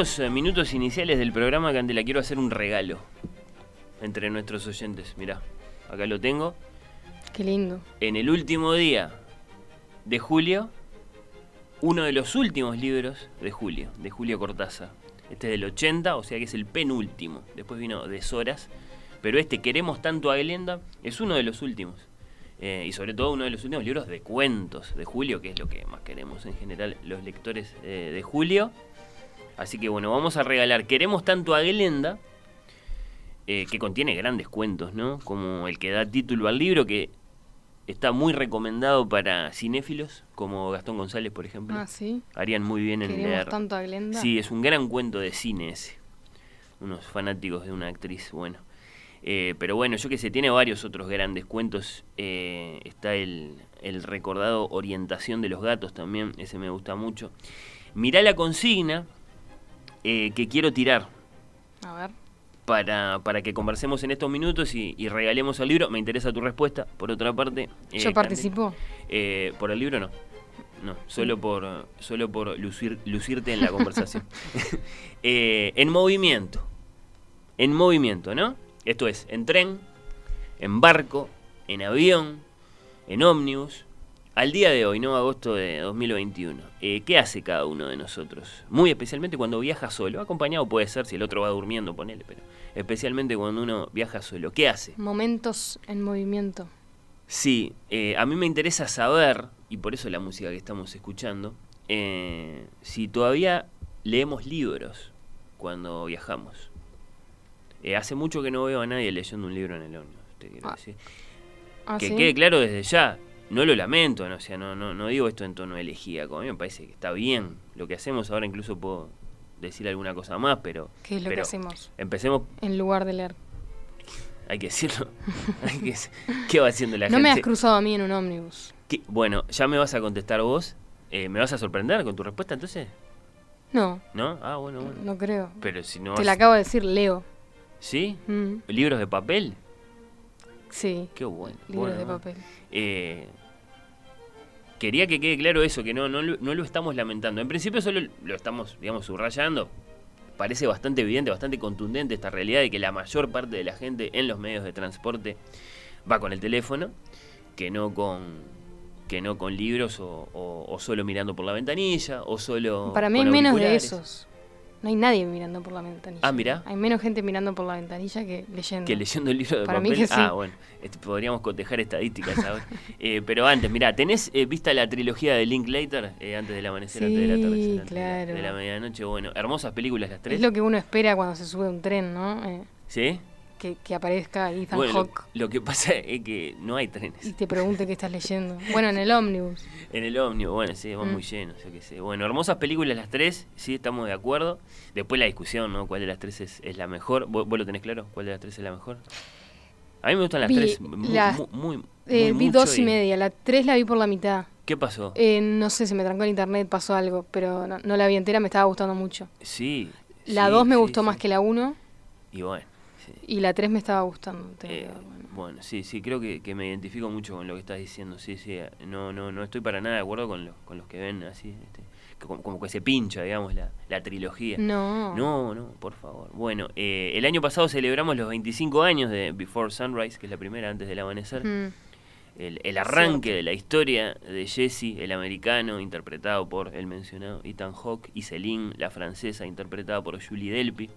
Estos eh, minutos iniciales del programa, Candela, quiero hacer un regalo entre nuestros oyentes. Mirá, acá lo tengo. Qué lindo. En el último día de julio, uno de los últimos libros de Julio, de Julio Cortázar. Este es del 80, o sea que es el penúltimo. Después vino Deshoras. Pero este, Queremos tanto a Glenda, es uno de los últimos. Eh, y sobre todo uno de los últimos libros de cuentos de Julio, que es lo que más queremos en general los lectores eh, de Julio. Así que bueno, vamos a regalar Queremos tanto a Glenda, eh, que contiene grandes cuentos, ¿no? Como el que da título al libro, que está muy recomendado para cinéfilos, como Gastón González, por ejemplo. Ah, sí. Harían muy bien en Queremos leer. tanto a Glenda. Sí, es un gran cuento de cine ese. Unos fanáticos de una actriz, bueno. Eh, pero bueno, yo que sé, tiene varios otros grandes cuentos. Eh, está el, el recordado Orientación de los Gatos también, ese me gusta mucho. Mirá la consigna eh, que quiero tirar A ver. para, para que conversemos en estos minutos y, y regalemos el libro. Me interesa tu respuesta, por otra parte. eh, Yo participo. eh, por el libro no. No, solo por, solo por lucir, lucirte en la conversación. Eh, en movimiento. En movimiento, ¿no? Esto es, en tren, en barco, en avión, en ómnibus. Al día de hoy, ¿no? Agosto de 2021. eh, ¿Qué hace cada uno de nosotros? Muy especialmente cuando viaja solo. Acompañado puede ser si el otro va durmiendo, ponele, pero especialmente cuando uno viaja solo. ¿Qué hace? Momentos en movimiento. Sí, eh, a mí me interesa saber, y por eso la música que estamos escuchando, eh, si todavía leemos libros cuando viajamos. Eh, hace mucho que no veo a nadie leyendo un libro en el ómnibus, te quiero Ah, decir. Ah, que ¿sí? quede claro desde ya, no lo lamento, no, o sea, no, no, no digo esto en tono elegíaco, a mí me parece que está bien lo que hacemos, ahora incluso puedo decir alguna cosa más, pero... ¿Qué es lo que hacemos? Empecemos, En lugar de leer. hay que decirlo, hay que, ¿qué va haciendo la no gente? me has cruzado a mí en un ómnibus. ¿Qué? Bueno, ya me vas a contestar vos. Eh, ¿Me vas a sorprender con tu respuesta entonces? No, ¿No? Ah, bueno, bueno. no creo. Pero si no... Te vas- la acabo de decir, leo. ¿Sí? Mm, ¿Libros de papel? Sí, Qué bueno. libros Bueno, de papel. Eh, quería que quede claro eso, que no, no, no lo estamos lamentando. En principio solo lo estamos, digamos, subrayando. Parece bastante evidente, bastante contundente esta realidad de que la mayor parte de la gente en los medios de transporte va con el teléfono, que no con que no con libros o, o- o solo mirando por la ventanilla o solo Para mí hay menos de esos. No hay nadie mirando por la ventanilla. Ah, mirá. Hay menos gente mirando por la ventanilla que leyendo. Que leyendo el libro de Para mí papel. que sí. Ah, bueno, este, podríamos cotejar estadísticas ahora. Eh, pero antes, mirá, ¿tenés eh, vista la trilogía de Linklater? Eh, antes del amanecer, antes de la Sí, atardecer, antes de la- claro. de la medianoche. Bueno, hermosas películas las tres. Es lo que uno espera cuando se sube a un tren, ¿no? Eh, ¿Sí? Que, que aparezca Ethan Bueno, Hawke lo que pasa es que no hay y trenes. te pregunte qué estás leyendo. Bueno, en el ómnibus. En el ómnibus, bueno, sí, van Mm. muy llenos, yo qué sé. Bueno, hermosas películas las tres, sí, estamos de acuerdo. Después la discusión, ¿no? ¿Cuál de las tres es, es la mejor? ¿Vos, vos lo tenés claro? ¿Cuál de las tres es la mejor? A mí me gustan las Vi tres, las- muy, muy- Eh, muy vi dos y media. La tres la vi por la mitad. ¿Qué pasó? Eh, no sé, se me trancó el internet, pasó algo, pero no, no la vi entera, me estaba gustando mucho. Sí. La sí, 2 me sí, gustó sí. más que la 1 Y bueno, sí. y la 3 me estaba gustando. Eh, que bueno. bueno, sí, sí, creo que, que me identifico mucho con lo que estás diciendo. Sí, sí, no, no, no estoy para nada de acuerdo con, los con los que ven así, este, que como, como que se pincha, digamos, la, la trilogía. No. No, no, por favor. Bueno, eh, el año pasado celebramos los 25 años de Before Sunrise, que es la primera antes del amanecer. Mm, El, el arranque de la historia de Jesse, el americano, interpretado por el mencionado Ethan Hawke, y Celine, la francesa, interpretada por Julie Delpy.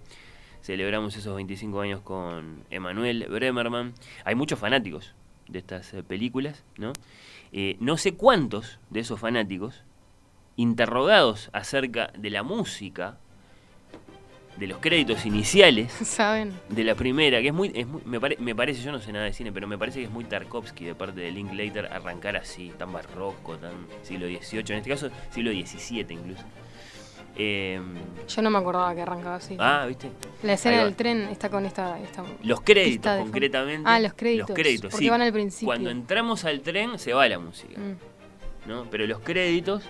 Celebramos esos 25 años con Emmanuel Bremerman. Hay muchos fanáticos de estas eh, películas, ¿no? Eh, no sé cuántos de esos fanáticos, interrogados acerca de la música, de los créditos iniciales ¿Saben? de la primera, que es muy, es muy- me, pare- me parece, yo no sé nada de cine, pero me parece que es muy Tarkovsky de parte de Linklater arrancar así, tan barroco, tan siglo XVIII, en este caso siglo XVII incluso. Eh, Yo no me acordaba que arrancaba así. ah, ¿viste? La escena del tren está con esta... esta Los créditos, concretamente. Ah, los créditos, Los créditos, porque sí. van al principio. Cuando entramos al tren se va la música, Mm. ¿no? Pero los créditos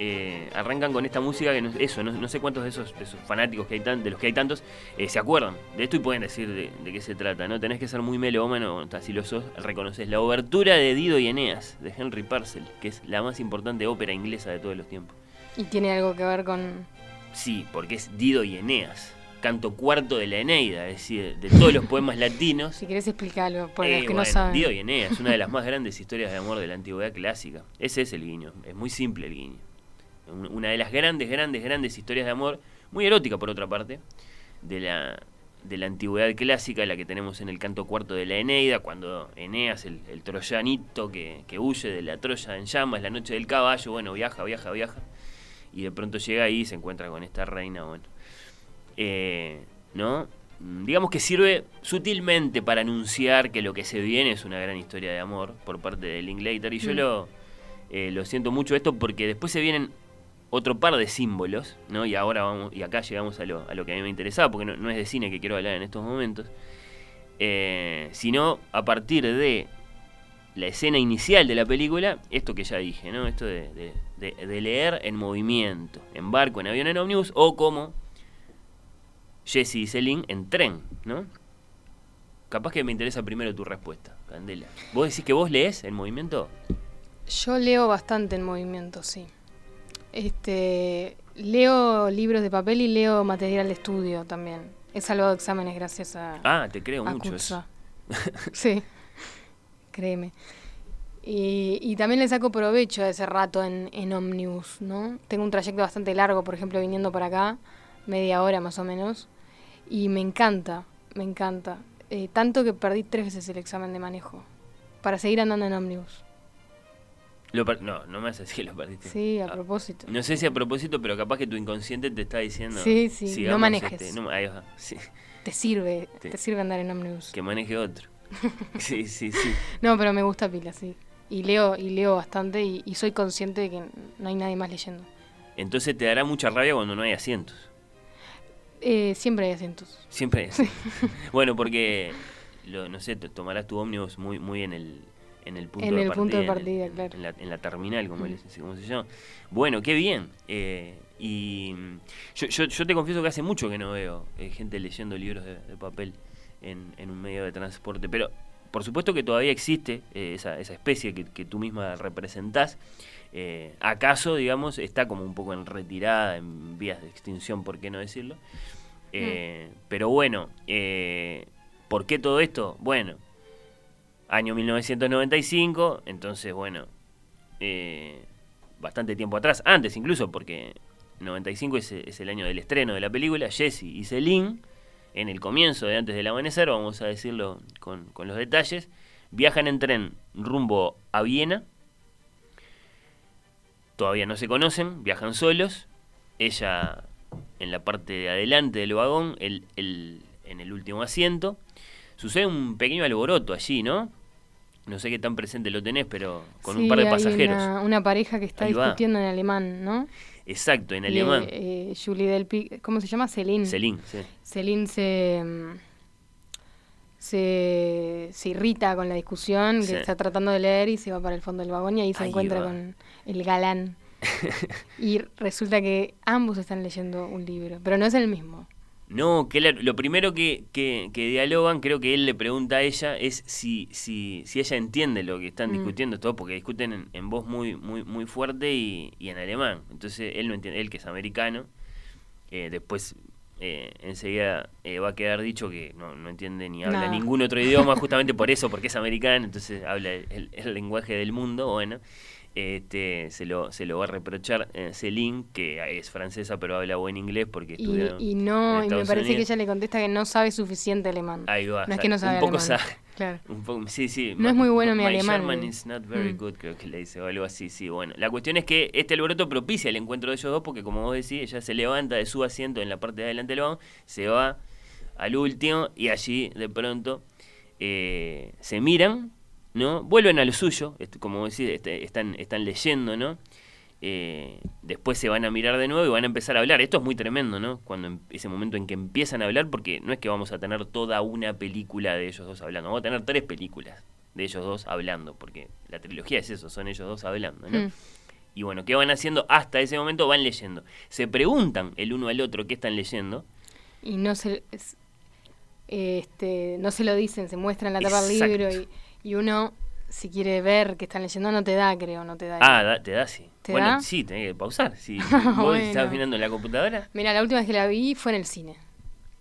eh, arrancan con esta música que no, eso, no, no sé cuántos de esos, de esos fanáticos que hay tan, de los que hay tantos eh, se acuerdan de esto y pueden decir de, de qué se trata, ¿no? Tenés que ser muy melómano, si lo sos, reconoces la obertura de Dido y Eneas de Henry Purcell, que es la más importante ópera inglesa de todos los tiempos. Y tiene algo que ver con... Sí, porque es Dido y Eneas, canto cuarto de la Eneida, es decir, de todos los poemas latinos. Si querés explicarlo, por Eh, los que bueno, no saben. Dido y Eneas, una de las más grandes historias de amor de la antigüedad clásica. Ese es el guiño, es muy simple el guiño. Un- Una de las grandes, grandes, grandes historias de amor, muy erótica por otra parte, de la, de la antigüedad clásica, la que tenemos en el canto cuarto de la Eneida, cuando Eneas, el, el troyanito que, que huye de la Troya en llamas, la noche del caballo, bueno, viaja, viaja, viaja, y de pronto llega ahí y se encuentra con esta reina, bueno. Eh, ¿No? Mm, Digamos que sirve sutilmente para anunciar que lo que se viene es una gran historia de amor por parte de Linklater. Y yo Mm. lo, eh, lo siento mucho esto porque después se vienen otro par de símbolos, ¿no? Y ahora vamos, y acá llegamos a lo, a lo que a mí me interesaba, porque no, no es de cine que quiero hablar en estos momentos, eh, sino a partir de la escena inicial de la película, esto que ya dije, ¿no? Esto de, de- de- de leer en movimiento, en barco, en avión, en ómnibus, o como Jesse y Celine en tren, ¿no? Capaz que me interesa primero tu respuesta, Candela. ¿Vos decís que vos lees en movimiento? Yo leo bastante en movimiento, sí. Este, leo libros de papel y leo material de estudio también. He salvado exámenes gracias a, Ah, te creo mucho eso. Sí, créeme. Y, y también le saco provecho a ese rato en, en ómnibus, ¿no? Tengo un trayecto bastante largo, por ejemplo, viniendo para acá, media hora más o menos, y me encanta, me encanta. Eh, tanto que perdí tres veces el examen de manejo, para seguir andando en ómnibus. Lo per- no, no me decir que lo perdiste. Sí, a Ah, propósito. No sé si a propósito, pero capaz que tu inconsciente te está diciendo. Sí, sí, no manejes. este, no- ahí va, sí, Te sirve, Sí. te sirve andar en ómnibus. que maneje otro. Sí, sí, sí. No, pero me gusta pila, sí. Y leo, y leo bastante y, y soy consciente de que no hay nadie más leyendo. Entonces te dará mucha rabia cuando no hay asientos. Eh, siempre hay asientos. Siempre hay asientos. bueno, porque, lo, no sé, tomarás tu ómnibus muy, muy en el, en el punto En de el partida. punto de en el- partida, claro. En la, en la terminal, como, Mm. como se llama. Bueno, qué bien. Eh, y yo, yo, yo te confieso que hace mucho que no veo eh, gente leyendo libros de, de papel en, en un medio de transporte. Pero por supuesto que todavía existe eh, esa, esa especie que, que tú misma representás. Eh, ¿Acaso, digamos, está como un poco en retirada, en vías de extinción, por qué no decirlo? Eh, Pero bueno, eh, ¿por qué todo esto? Bueno, año 1995, entonces, bueno, eh, bastante tiempo atrás, antes incluso, porque 95 es, es el año del estreno de la película, Jesse y Celine, en el comienzo de Antes del Amanecer, vamos a decirlo con, con los detalles, viajan en tren rumbo a Viena, todavía no se conocen, viajan solos, ella en la parte de adelante del vagón, él, él en el último asiento. Sucede un pequeño alboroto allí, ¿no? No sé qué tan presente lo tenés, pero con un par de hay pasajeros. Una, una pareja que está Ahí va. discutiendo en alemán, ¿no? Exacto, en alemán. eh, Julie Del Pi- ¿Cómo se llama? Celine. Celine, sí. Celine se, mm, se, se irrita con la discusión Sí. que está tratando de leer y se va para el fondo del vagón y ahí se Ahí encuentra va. con el galán. y resulta que ambos están leyendo un libro, pero no es el mismo. No, que lo primero que, que, que dialogan, creo que él le pregunta a ella, es si, si, si ella entiende lo que están Mm. discutiendo todo, porque discuten en, en voz muy, muy, muy fuerte y, y en alemán. Entonces él no entiende, él que es americano, eh, después eh, enseguida eh, va a quedar dicho que no, no entiende ni habla ningún otro idioma, justamente por eso, porque es americano, entonces habla el, el lenguaje del mundo, bueno. este, se, lo, se lo va a reprochar eh, Céline, que es francesa pero habla buen inglés porque Y, estudió y en no, y me parece que ella le contesta que no sabe suficiente alemán. Ahí va. No es que no sabe un poco alemán. sabe. Claro. Un poco, sí, sí. No es muy bueno mi alemán, German is not very Mm. good, creo que le dice, o algo así, sí. Bueno, la cuestión es que este alboroto propicia el encuentro de ellos dos porque, como vos decís, ella se levanta de su asiento en la parte de adelante del vagón, se va al último y allí, de pronto, eh, se miran, ¿no? Vuelven a lo suyo, como vos decís, este, están, están leyendo, ¿no? Eh, después se van a mirar de nuevo y van a empezar a hablar. Esto es muy tremendo, ¿no? Cuando em- ese momento en que empiezan a hablar, porque no es que vamos a tener toda una película de ellos dos hablando, vamos a tener tres películas de ellos dos hablando, porque la trilogía es eso, son ellos dos hablando, ¿no? Mm. Y bueno, ¿qué van haciendo? Hasta ese momento van leyendo. Se preguntan el uno al otro qué están leyendo. Y no se, es- este, no se lo dicen, se muestran la tapa del libro y, y uno, si quiere ver qué están leyendo, no te da, creo, no te da. Ah, da- te da sí. ¿Te bueno, da? sí, tenés que pausar. Si vos Bueno. estabas mirando en la computadora. Mira, la última vez que la vi fue en el cine.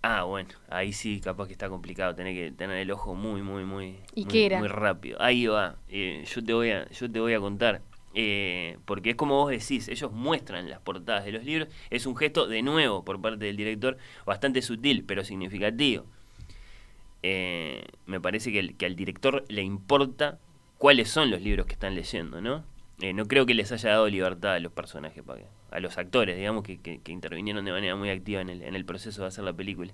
Ah, bueno, ahí sí, capaz que está complicado, tener que tener el ojo muy, muy, muy, ¿Y muy, qué era? muy rápido. Ahí va, eh, yo te voy a, yo te voy a contar, eh, porque es como vos decís, ellos muestran las portadas de los libros, es un gesto de nuevo por parte del director, bastante sutil, pero significativo. Eh, me parece que, el- que al director le importa cuáles son los libros que están leyendo, ¿no? Eh, no creo que les haya dado libertad a los personajes, para a los actores, digamos, que, que- que intervinieron de manera muy activa en el, en el proceso de hacer la película.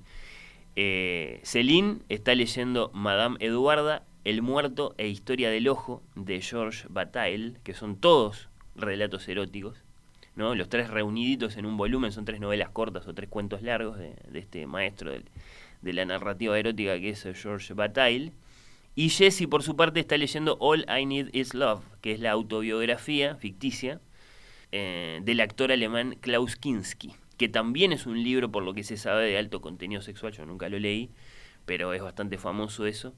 Eh, Céline está leyendo Madame Eduarda, El muerto e Historia del Ojo de Georges Bataille, que son todos relatos eróticos, ¿no? Los tres reuniditos en un volumen, son tres novelas cortas o tres cuentos largos de, de este maestro del- de la narrativa erótica que es Georges Bataille. Y Jessie, por su parte, está leyendo All I Need Is Love, que es la autobiografía ficticia eh, del actor alemán Klaus Kinski, que también es un libro, por lo que se sabe, de alto contenido sexual. Yo nunca lo leí, pero es bastante famoso eso.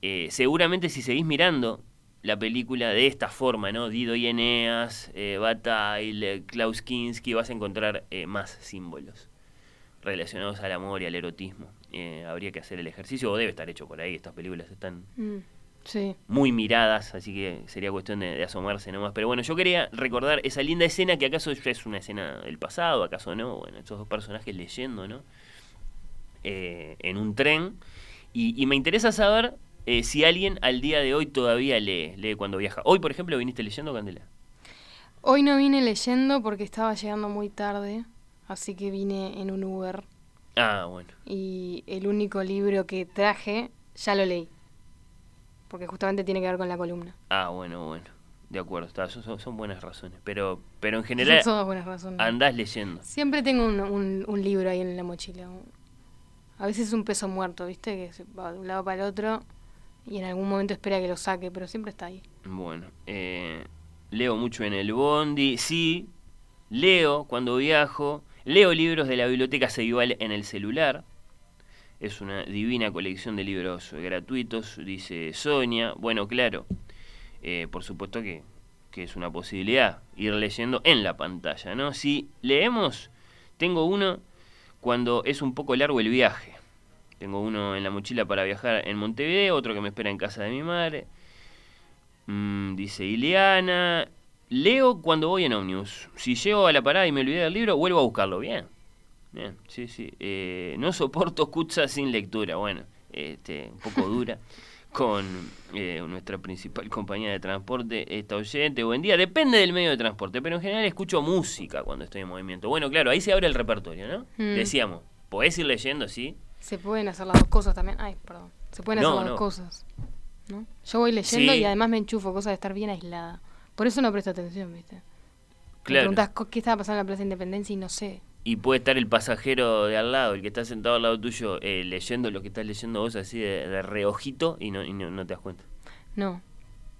Eh, seguramente si seguís mirando la película de esta forma, ¿no? Dido y Eneas, eh, Klaus Kinski, vas a encontrar eh, más símbolos relacionados al amor y al erotismo. Eh, habría que hacer el ejercicio, o debe estar hecho por ahí, estas películas están Mm, Sí. muy miradas, así que sería cuestión de, de asomarse nomás. Pero bueno, yo quería recordar esa linda escena que acaso ya es una escena del pasado, acaso no, bueno, estos dos personajes leyendo, ¿no? Eh, en un tren. Y, y me interesa saber eh, si alguien al día de hoy todavía lee, lee cuando viaja. Hoy, por ejemplo, viniste leyendo, Candela. Hoy no vine leyendo porque estaba llegando muy tarde, así que vine en un Uber Ah, bueno. y el único libro que traje ya lo leí, porque justamente tiene que ver con la columna. Ah, bueno, bueno. De acuerdo, está, son, buenas razones. Pero, pero en general Son todas buenas razones. andás leyendo. Siempre tengo un, un- un libro ahí en la mochila. A veces es un peso muerto, ¿viste? Que se va de un lado para el otro y en algún momento espera que lo saque, pero siempre está ahí. Bueno, eh, leo mucho en el bondi, sí, leo cuando viajo, leo libros de la biblioteca Ceibal en el celular, es una divina colección de libros gratuitos, dice Sonia, bueno, claro, eh, por supuesto que, que es una posibilidad ir leyendo en la pantalla, ¿no? Si leemos, tengo uno cuando es un poco largo el viaje. Tengo uno en la mochila para viajar en Montevideo, otro que me espera en casa de mi madre. Mm, dice Ileana. Leo cuando voy en Omnius. Si llego a la parada y me olvidé del libro, vuelvo a buscarlo. Bien. Bien, sí, sí. Eh, no soporto Kutza sin lectura. Bueno, este, un poco dura. Con eh, nuestra principal compañía de transporte, esta oyente. Buen día. Depende del medio de transporte, pero en general escucho música cuando estoy en movimiento. Bueno, claro, ahí se abre el repertorio, ¿no? Mm. Decíamos, podés ir leyendo, sí. Se pueden hacer las dos cosas también. Ay, perdón. Se pueden No, hacer las no. dos cosas. ¿no? Yo voy leyendo Sí. y además me enchufo, cosa de estar bien aislada. Por eso no presto atención, ¿viste? Me Claro. preguntás co- qué estaba pasando en la Plaza de Independencia y no sé. Y puede estar el pasajero de al lado, el que está sentado al lado tuyo, eh, leyendo lo que estás leyendo vos así de, de reojito y, no, y no, no te das cuenta. No.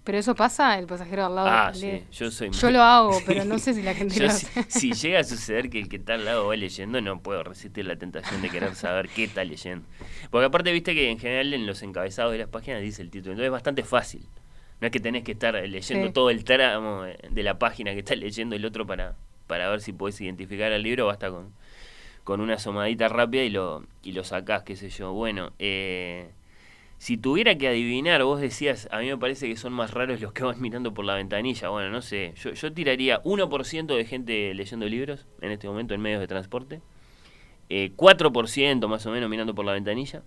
Pero eso pasa, el pasajero al lado. Ah, lee. sí, yo soy Yo lo hago, pero no sé si la gente lo si, hace. si llega a suceder que el que está al lado va leyendo, no puedo resistir la tentación de querer saber qué está leyendo. Porque aparte, viste que en general en los encabezados de las páginas dice el título, entonces es bastante fácil. No es que tenés que estar leyendo Sí. todo el tramo de la página que está leyendo el otro para, para ver si podés identificar al libro, basta con, con una asomadita rápida y lo, y lo sacás, qué sé yo. Bueno, eh, Si tuviera que adivinar, vos decías, a mí me parece que son más raros los que van mirando por la ventanilla. Bueno, no sé, yo, yo tiraría 1% de gente leyendo libros en este momento en medios de transporte, eh, 4% más o menos mirando por la ventanilla,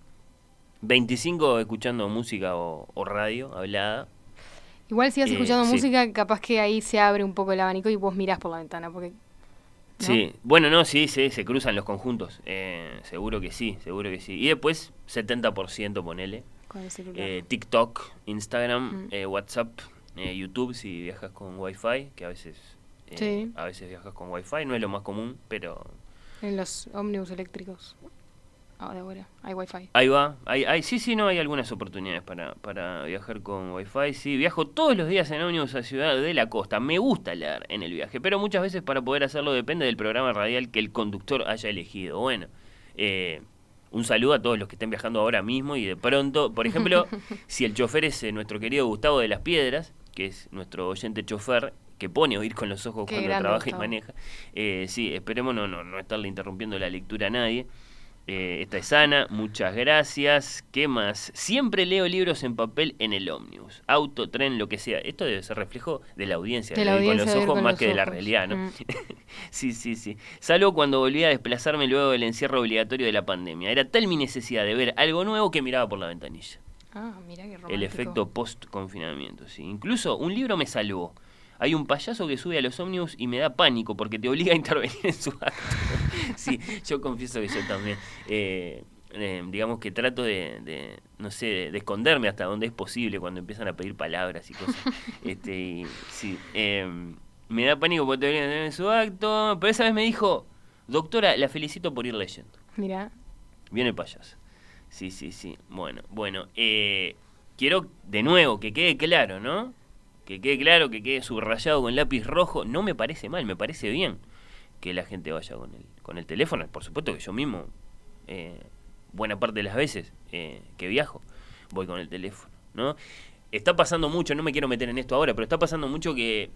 25% escuchando música o, o radio hablada. Igual si vas Eh, escuchando sí. música, capaz que ahí se abre un poco el abanico y vos mirás por la ventana, porque... ¿no? Sí, bueno, no, sí, sí, se cruzan los conjuntos. eh, seguro que sí, seguro que sí. Y después 70% ponele. Con el celular. Eh, TikTok, Instagram, Mm. eh, WhatsApp, eh, YouTube si viajas con Wi-Fi, que a veces, eh, Sí. a veces viajas con Wi-Fi, no es lo más común, pero En los ómnibus eléctricos. Ah, ahora. Hay wifi. ahí va. Hay, hay, sí, sí, no, hay algunas oportunidades para, para viajar con Wi-Fi. Sí, viajo todos los días en ómnibus a Ciudad de la Costa. Me gusta leer en el viaje, pero muchas veces para poder hacerlo depende del programa radial que el conductor haya elegido. Bueno, eh, un saludo a todos los que estén viajando ahora mismo y de pronto, por ejemplo, si el chofer es eh, nuestro querido Gustavo de las Piedras, que es nuestro oyente chofer, que pone oír con los ojos Qué cuando trabaja y maneja. Eh, sí, esperemos no, no, no estarle interrumpiendo la lectura a nadie. Eh, esta es Ana, muchas gracias. ¿Qué más? Siempre leo libros en papel en el ómnibus, auto, tren, lo que sea. Esto debe ser reflejo de la audiencia, De con los ojos con más los que de la realidad, ¿no? Mm. sí, sí, sí. Salvo cuando volví a desplazarme luego del encierro obligatorio de la pandemia. Era tal mi necesidad de ver algo nuevo que miraba por la ventanilla. Ah, mira qué romántico. El efecto post-confinamiento, sí. Incluso un libro me salvó. Hay un payaso que sube a los ómnibus y me da pánico porque te obliga a intervenir en su acto. Sí, yo confieso que yo también. eh, eh, digamos que trato de, de, no sé, de, de esconderme hasta donde es posible cuando empiezan a pedir palabras y cosas. este, y, sí, eh, me da pánico porque te obligan a intervenir en su acto. Pero esa vez me dijo, doctora, la felicito por ir leyendo. Mira, Viene el payaso. Sí, sí, sí. Bueno, bueno. eh, quiero de nuevo que quede claro, ¿no? Que quede claro, que quede subrayado con lápiz rojo. No me parece mal, me parece bien que la gente vaya con el, con el teléfono. Por supuesto que yo mismo, eh, buena parte de las veces eh, que viajo, voy con el teléfono, ¿no? Está pasando mucho, no me quiero meter en esto ahora, pero está pasando mucho que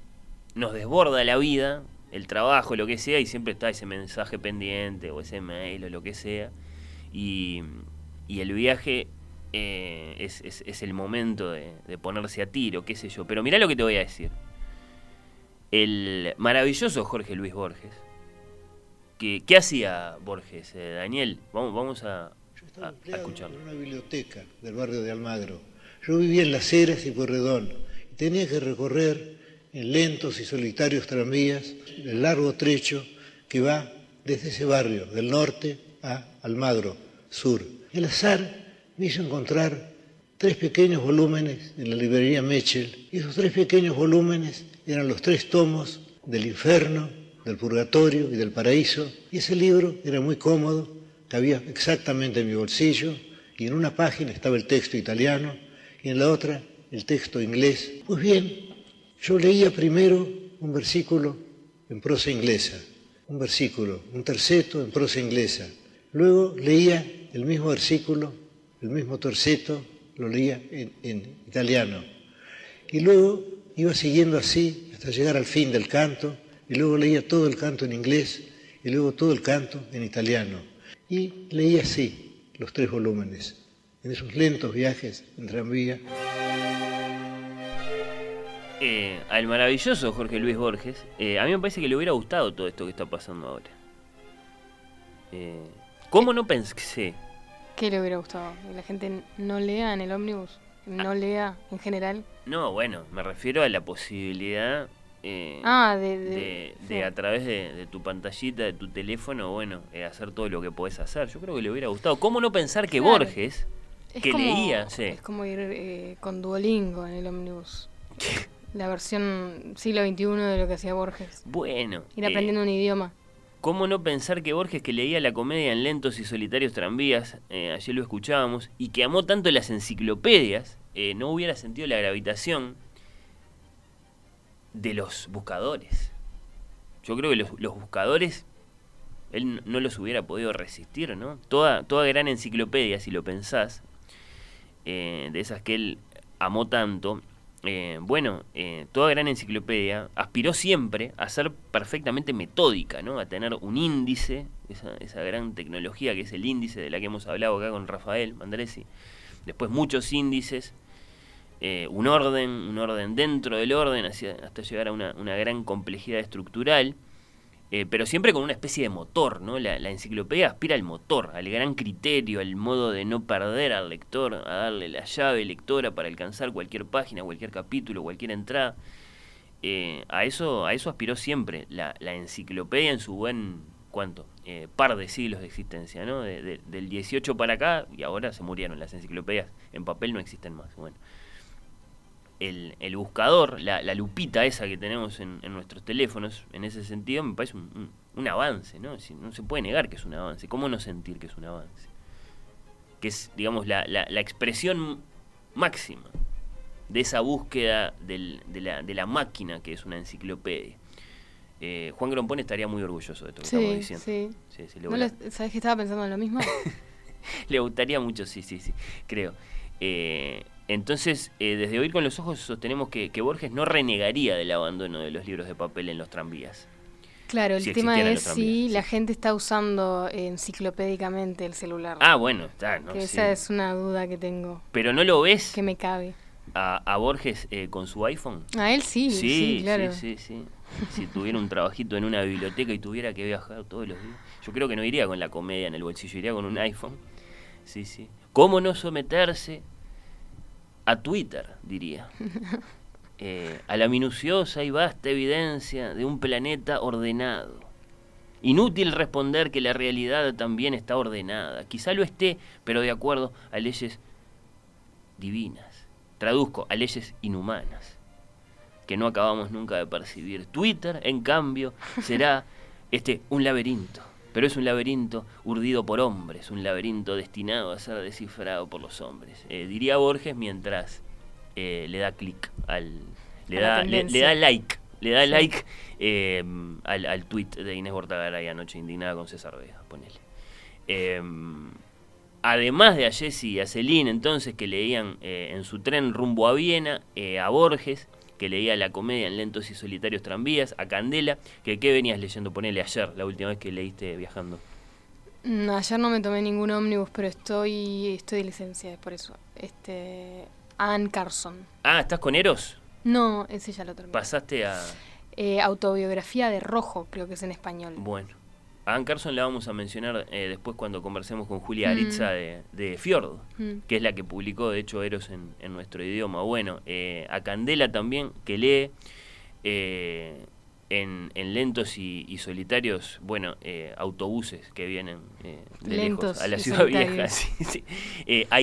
nos desborda la vida, el trabajo, lo que sea, y siempre está ese mensaje pendiente o ese mail o lo que sea. Y, el viaje eh, es, es- es el momento de, de ponerse a tiro, qué sé yo. Pero mirá lo que te voy a decir. El maravilloso Jorge Luis Borges. Que, ¿Qué hacía Borges, eh, Daniel? Vamos, vamos a, Yo a- estaba a escucharlo. en una biblioteca del barrio de Almagro. Yo vivía en Las Heras y Corredón y tenía que recorrer en lentos y solitarios tranvías el largo trecho que va desde ese barrio del norte a Almagro, sur. El azar me hizo encontrar tres pequeños volúmenes en la librería Mechel y esos tres pequeños volúmenes eran los tres tomos del infierno, del purgatorio y del paraíso y ese libro era muy cómodo, cabía exactamente en mi bolsillo y en una página estaba el texto italiano y en la otra el texto inglés. Pues bien, yo leía primero un versículo en prosa inglesa, un versículo, un terceto en prosa inglesa. Luego leía el mismo versículo, el mismo terceto, lo leía en, en italiano. Y luego iba siguiendo así hasta llegar al fin del canto, y luego leía todo el canto en inglés, y luego todo el canto en italiano. Y leía así los tres volúmenes, en esos lentos viajes en tranvía. Eh, al maravilloso Jorge Luis Borges, eh, a mí me parece que le hubiera gustado todo esto que está pasando ahora. Eh, ¿Cómo no pensé? ¿qué le hubiera gustado? ¿Que la gente no lea en el ómnibus? ¿No lea en general? No, bueno, me refiero a la posibilidad eh, Ah, de... de, de, sí. de a través de, tu pantallita, de tu teléfono, bueno, eh, hacer todo lo que podés hacer. Yo creo que le hubiera gustado. ¿Cómo no pensar que Claro. Borges, Es que como- leía, sí. Es como ir eh, con Duolingo en el ómnibus. La versión siglo XXI de lo que hacía Borges. bueno, Ir eh, aprendiendo un idioma. ¿Cómo no pensar que Borges, que leía la comedia en lentos y solitarios tranvías, eh, ayer lo escuchábamos, y que amó tanto las enciclopedias, no hubiera sentido la gravitación de los buscadores? Yo creo que los, buscadores, él no los hubiera podido resistir, ¿no? Toda, toda gran enciclopedia, si lo pensás, eh, de esas que él amó tanto, eh, bueno, eh, toda gran enciclopedia aspiró siempre a ser perfectamente metódica, ¿no? A tener un índice, esa, esa gran tecnología que es el índice de la que hemos hablado acá con Rafael Mandresi, después muchos índices, eh, un orden, un orden dentro del orden, hasta llegar a una, una gran complejidad estructural. Eh, pero siempre con una especie de motor, ¿no? La, enciclopedia aspira al motor, al gran criterio, al modo de no perder al lector, a darle la llave lectora para alcanzar cualquier página, cualquier capítulo, cualquier entrada. Eh, a, eso, a eso aspiró siempre la, enciclopedia en su buen, ¿cuánto? Par de siglos de existencia, ¿no? del 18 para acá, y ahora se murieron las enciclopedias, en papel no existen más. Bueno el, buscador, la, lupita esa que tenemos en, nuestros teléfonos, en ese sentido me parece un, avance, ¿no? no se puede negar que es un avance. ¿Cómo no sentir que es un avance? Que es, digamos, la, expresión máxima de esa búsqueda de, la, máquina que es una enciclopedia. Eh, Juan Grompón estaría muy orgulloso de esto que estamos diciendo. Sí. ¿Sabes que estaba pensando en lo mismo? le gustaría mucho, sí, sí, sí, creo. Eh, entonces, eh, desde Oír con los Ojos sostenemos que, Borges no renegaría del abandono de los libros de papel en los tranvías. Claro, el tema es si la gente está usando enciclopédicamente el celular. Ah, bueno, está, ¿no? esa es una duda que tengo. Pero no lo ves. Que me cabe. A, Borges eh, con su iPhone. A él sí, sí, claro. Sí, sí, sí. si tuviera un trabajito en una biblioteca y tuviera que viajar todos los días. Yo creo que no iría con la comedia en el bolsillo, iría con un iPhone. Sí, sí. ¿Cómo no someterse a Twitter, diría. Eh, a la minuciosa y vasta evidencia de un planeta ordenado. Inútil responder que la realidad también está ordenada. Quizá lo esté, pero de acuerdo a leyes divinas. Traduzco, a leyes inhumanas, que no acabamos nunca de percibir. Twitter, en cambio, será este un laberinto pero es un laberinto urdido por hombres, un laberinto destinado a ser descifrado por los hombres. Eh, diría Borges mientras eh, le da clic al. Le da, le, da like. Le da like eh, al, al tweet de Inés Bortagaray anoche indignada con César Vega, ponele. además de a Jesse y a Celine, entonces, que leían en su tren rumbo a Viena, a Borges, que leía la comedia en lentos y solitarios tranvías, a Candela, que qué venías leyendo, ponele ayer, la última vez que leíste viajando. Mm, ayer no me tomé ningún ómnibus, pero estoy estoy de licencia, por eso. Este Anne Carson. Ah, ¿estás con Eros? No, ese ya lo terminé. Pasaste a eh, autobiografía de Rojo, creo que es en español. Bueno. A Ann Carson la vamos a mencionar eh, después cuando conversemos con Julia mm. Aritza de, de Fjord, mm. que es la que publicó, de hecho, Eros en, nuestro idioma. Bueno, eh, a Candela también, que lee eh, en, lentos y, solitarios, bueno, autobuses que vienen de lejos a la ciudad vieja. a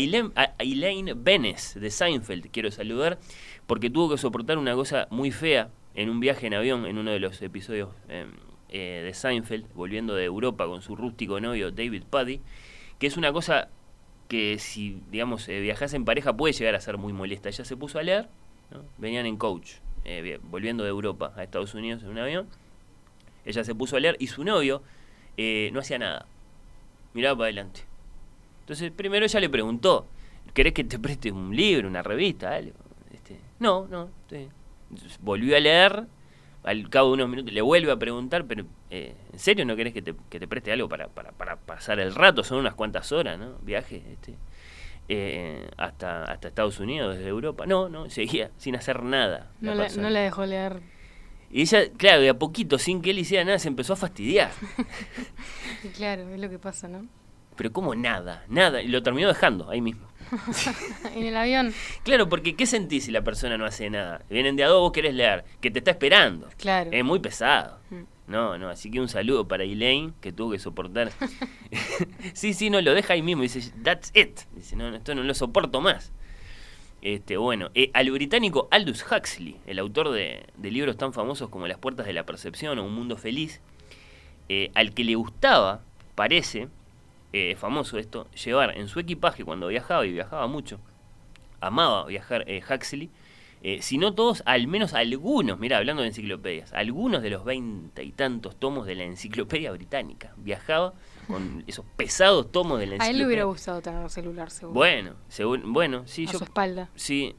Elaine, Benes de Seinfeld quiero saludar, porque tuvo que soportar una cosa muy fea en un viaje en avión, en uno de los episodios em, eh, de Seinfeld, volviendo de Europa con su rústico novio David Puddy, que es una cosa que si, digamos, eh, viajas en pareja puede llegar a ser muy molesta. Ella se puso a leer, venían en coach, eh, volviendo de Europa a Estados Unidos en un avión. Ella se puso a leer y su novio no hacía nada. Miraba para adelante. Entonces, primero ella le preguntó, ¿querés que te preste un libro, una revista? Este, no, no. volvió a leer al cabo de unos minutos le vuelve a preguntar, pero eh, ¿en serio no querés que te, que te preste algo para, para, para, pasar el rato? Son unas cuantas horas, ¿no? Viaje este, eh, hasta, hasta Estados Unidos, desde Europa. No, no, seguía sin hacer nada. No, la, no la dejó leer. Y ella, claro, de a poquito, sin que él hiciera nada, se empezó a fastidiar. claro, es lo que pasa, ¿no? Pero como nada, nada. Y lo terminó dejando ahí mismo. en el avión. Claro, porque ¿qué sentís si la persona no hace nada? Vienen de a dos, vos querés leer, que te está esperando. Claro. Es muy pesado. Mm. No, no, así que un saludo para Elaine, que tuvo que soportar. sí, sí, no, lo deja ahí mismo. Dice, that's it. Dice, no, esto no lo soporto más. Este, bueno, eh, al británico Aldous Huxley, el autor de, libros tan famosos como Las Puertas de la Percepción o Un Mundo Feliz, eh, al que le gustaba, parece, eh, famoso esto, llevar en su equipaje cuando viajaba, y viajaba mucho, amaba viajar eh, Huxley, eh, si no todos, al menos algunos, mira, hablando de enciclopedias, algunos de los veinte y tantos tomos de la enciclopedia británica. Viajaba con esos pesados tomos de la enciclopedia. A él le hubiera gustado tener celular, seguro. Bueno, bueno, sí. A su espalda. Sí,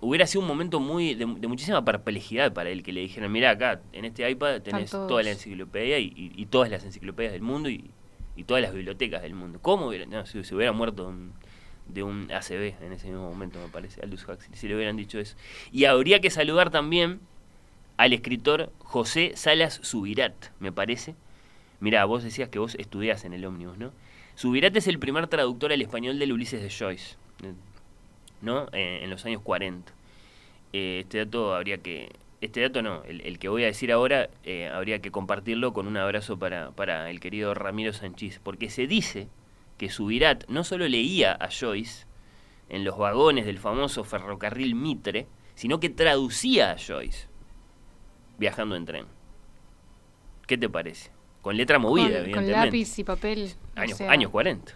hubiera sido un momento muy de, muchísima perplejidad para él que le dijeran, mira acá, en este iPad tenés toda la enciclopedia y, todas las enciclopedias del mundo y, y todas las bibliotecas del mundo. ¿Cómo hubiera, si se hubiera muerto de un ACB en ese mismo momento, me parece, Aldous Huxley, si le hubieran dicho eso. Y habría que saludar también al escritor José Salas Subirat, me parece. Mirá, vos decías que vos estudiás en el ómnibus, ¿no? Subirat es el primer traductor al español del Ulises de Joyce, ¿no? Eh, en los años 40. Eh, este dato habría que... Este dato no, el, que voy a decir ahora eh, habría que compartirlo con un abrazo para, para el querido Ramiro Sánchez, porque se dice que Subirat no solo leía a Joyce en los vagones del famoso ferrocarril Mitre, sino que traducía a Joyce viajando en tren. ¿Qué te parece? Con letra movida, con, evidentemente. Con lápiz y papel. Años, años 40.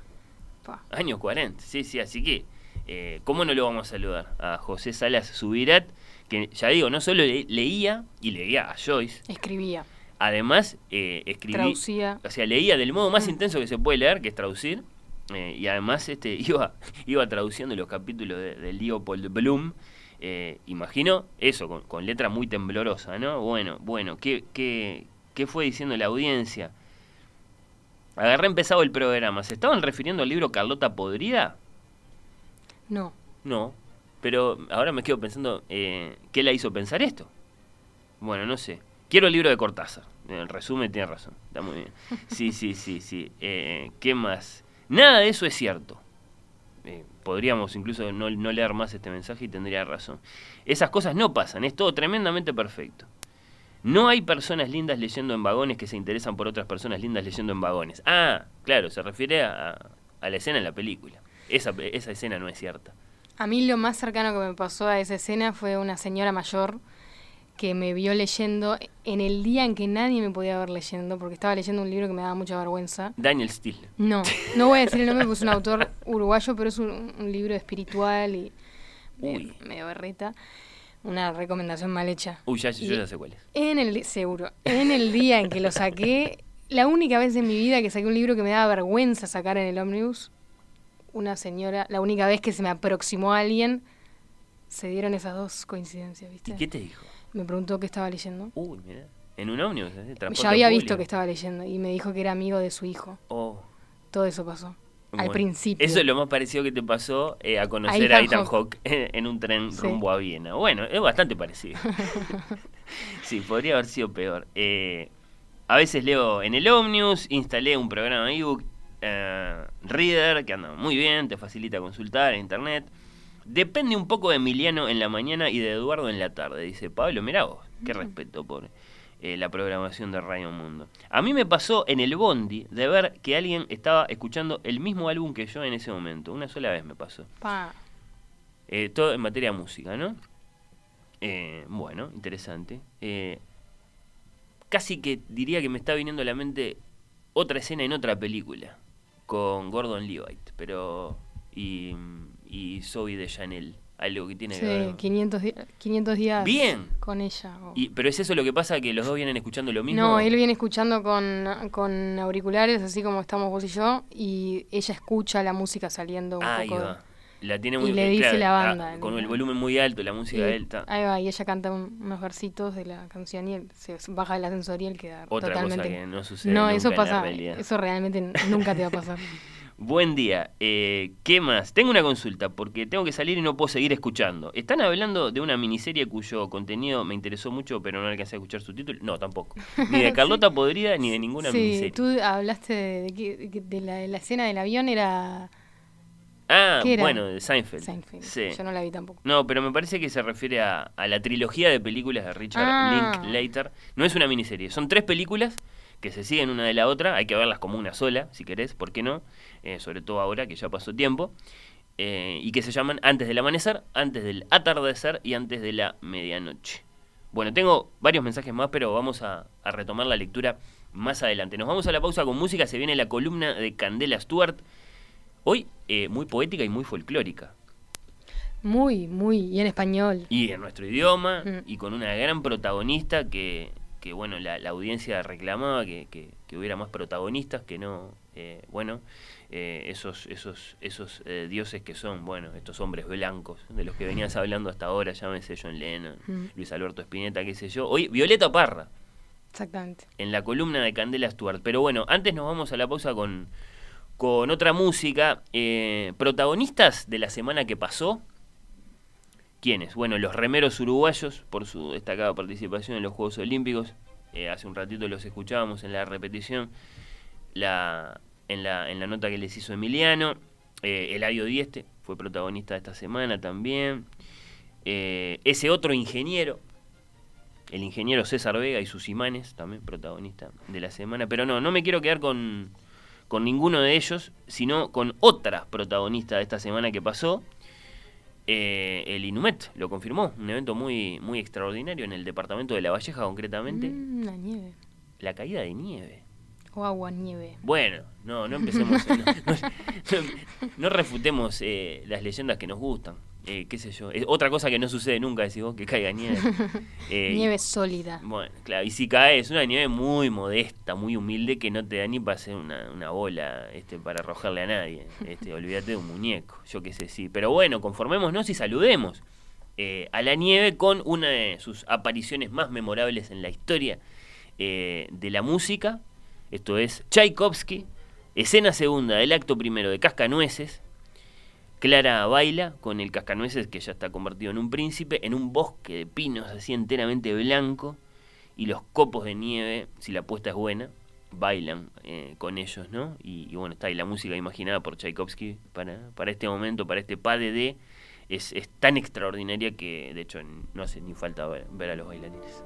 Años 40, sí, sí, así que, eh, ¿cómo no lo vamos a saludar? A José Salas Subirat, que ya digo, no solo leía y leía a Joyce. Escribía. Además, eh, escribía. Traducía. O sea, leía del modo más Mm. intenso que se puede leer, que es traducir. eh, y además este iba, iba traduciendo los capítulos de, de Leopold Bloom. Eh, imagino eso, con, con letra muy temblorosa, ¿no? Bueno, bueno, ¿qué, qué, ¿qué fue diciendo la audiencia? Agarré empezado el programa. ¿Se estaban refiriendo al libro Carlota Podrida? No. No, pero ahora me quedo pensando, eh, ¿qué la hizo pensar esto? Bueno, no sé. Quiero el libro de Cortázar. En resumen tiene razón. Está muy bien. Sí, sí, sí, sí. Eh, ¿Qué más? Nada de eso es cierto. Eh, podríamos incluso no, no leer más este mensaje y tendría razón. Esas cosas no pasan. Es todo tremendamente perfecto. No hay personas lindas leyendo en vagones que se interesan por otras personas lindas leyendo en vagones. Ah, claro, se refiere a, a la escena en la película. Esa, esa escena no es cierta. A mí lo más cercano que me pasó a esa escena fue una señora mayor que me vio leyendo en el día en que nadie me podía ver leyendo, porque estaba leyendo un libro que me daba mucha vergüenza. Daniel Steele. No, no voy a decir el nombre porque es un autor uruguayo, pero es un, un libro espiritual y Uy. medio berreta. Una recomendación mal hecha. Uy, ya, yo ya sé cuál es. En el, seguro, en el día en que lo saqué, la única vez en mi vida que saqué un libro que me daba vergüenza sacar en el ómnibus, una señora, la única vez que se me aproximó a alguien, se dieron esas dos coincidencias, ¿viste? ¿Y qué te dijo? Me preguntó qué estaba leyendo. Uy, mira. En un ómnibus, ¿eh? Ya había público. visto que estaba leyendo y me dijo que era amigo de su hijo. Oh, Todo eso pasó. Al principio. Eso es lo más parecido que te pasó eh, a conocer a Ethan Hawke. En un tren Sí. rumbo a Viena. Bueno, es bastante parecido. sí, podría haber sido peor. Eh, a veces leo en el Omnius, instalé un programa ebook eh, Reader que anda muy bien, te facilita consultar en internet. Depende un poco de Emiliano en la mañana y de Eduardo en la tarde, dice Pablo. Mirá vos, qué respeto por eh, la programación de Radio Mundo. A mí me pasó en el Bondi de ver que alguien estaba escuchando el mismo álbum que yo en ese momento. Una sola vez me pasó. Pa. Eh, todo en materia de música, ¿no? Eh, bueno, interesante. Casi que diría que me está viniendo a la mente otra escena en otra película con Gordon Levitt, pero y, y Zoe de Chanel, algo que tiene que ver. 500, di- 500 días Bien. con ella. o- Y- pero es eso lo que pasa que los dos vienen escuchando lo mismo. No, él viene escuchando con, con auriculares, así como estamos vos y yo, y ella escucha la música saliendo un Ahí poco. va. La tiene y muy le eh, dice claro, la banda, con le- el volumen muy alto, la música y, de él está. ahí va, y ella canta un- unos versitos de la canción y él se baja del ascensor y él queda Otra cosa totalmente... que no sucede No, nunca eso en la pasa, eso realmente nunca te va a pasar. Buen día. Eh, ¿Qué más? Tengo una consulta porque tengo que salir y no puedo seguir escuchando. ¿Están hablando de una miniserie cuyo contenido me interesó mucho pero no alcancé a escuchar su título? No, tampoco. Ni de Carlota Podrida ni de ninguna sí, miniserie. tú hablaste de, de de la, de la escena del avión, era Ah, bueno, de Seinfeld. Seinfeld. Sí. Yo no la vi tampoco. No, pero me parece que se refiere a, a la trilogía de películas de Richard Ah. Linklater. No es una miniserie, son tres películas que se siguen una de la otra. Hay que verlas como una sola, si querés, ¿por qué no? Eh, sobre todo ahora que ya pasó tiempo. Eh, y que se llaman Antes del amanecer, Antes del atardecer y Antes de la medianoche. Bueno, tengo varios mensajes más, pero vamos a, a retomar la lectura más adelante. Nos vamos a la pausa con música, se viene la columna de Candela Stewart. Hoy eh, muy poética y muy folclórica. Muy, muy, y en español. Y en nuestro idioma, Mm. y con una gran protagonista que, que bueno, la, la audiencia reclamaba que, que- que hubiera más protagonistas, que no, eh, bueno, eh, esos, esos, esos eh, dioses que son, bueno, estos hombres blancos, de los que venías hablando hasta ahora, llámese John Lennon, Mm. Luis Alberto Spinetta, qué sé yo. Hoy, Violeta Parra, Exactamente. en la columna de Candela Stuart. Pero bueno, antes nos vamos a la pausa con, con otra música. Eh, protagonistas de la semana que pasó. ¿Quiénes? Bueno, los remeros uruguayos, por su destacada participación en los Juegos Olímpicos. Eh, hace un ratito los escuchábamos en la repetición, la, en, la, en la nota que les hizo Emiliano. Eh, Eladio Dieste fue protagonista de esta semana también. Eh, ese otro ingeniero, el ingeniero César Vega y sus imanes, también protagonista de la semana. Pero no, no me quiero quedar con, con ninguno de ellos, sino con otra protagonista de esta semana que pasó. Eh, el Inumet lo confirmó, un evento muy, muy extraordinario en el departamento de La Valleja concretamente. Mm, la nieve. La caída de nieve. O agua nieve. Bueno, no, no empecemos. no, no- no refutemos eh, las leyendas que nos gustan. Eh, qué sé yo. Es otra cosa que no sucede nunca, decís vos, que caiga nieve. Eh, nieve sólida. Bueno, claro, y si cae es una nieve muy modesta, muy humilde, que no te da ni para hacer una, una bola este, para arrojarle a nadie. Este, olvídate de un muñeco, yo qué sé, sí. Pero bueno, conformémonos y saludemos eh, a la nieve con una de sus apariciones más memorables en la historia eh, de la música. Esto es Tchaikovsky, escena segunda del acto primero de Cascanueces. Clara baila con el cascanueces que ya está convertido en un príncipe, en un bosque de pinos así enteramente blanco y los copos de nieve, si la apuesta es buena, bailan eh, con ellos, ¿no? Y, y bueno, está ahí la música imaginada por Tchaikovsky para, para este momento, para este PADD, es, es tan extraordinaria que de hecho no hace ni falta ver, ver a los bailarines.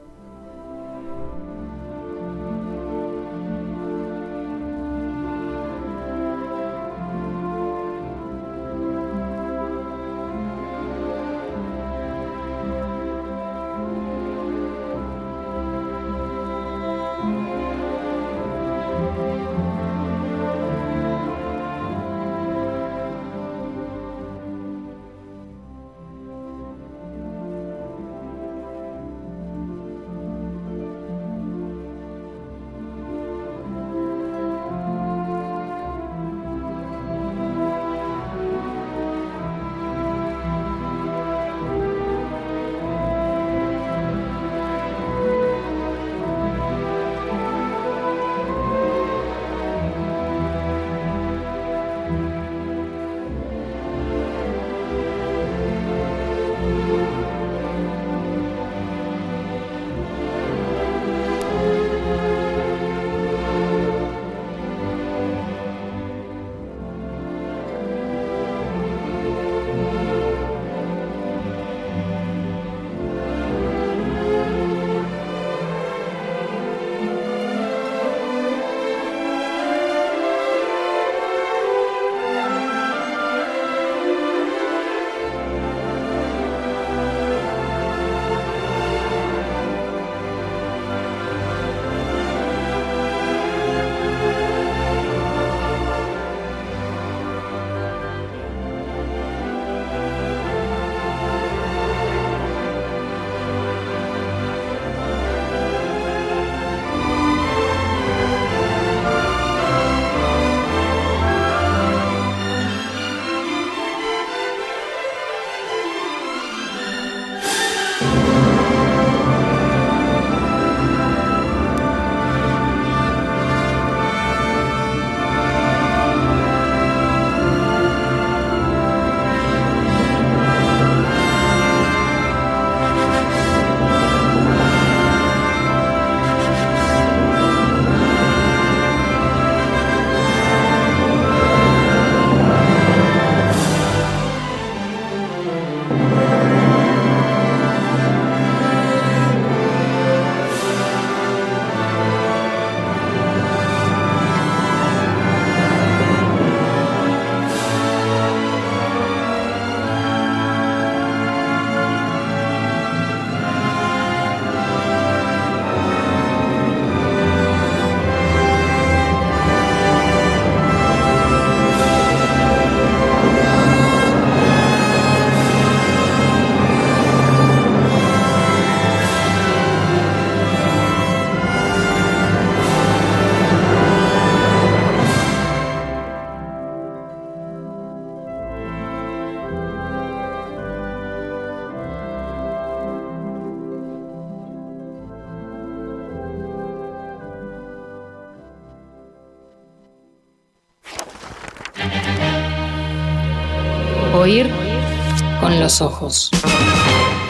Ojos.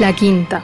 La quinta.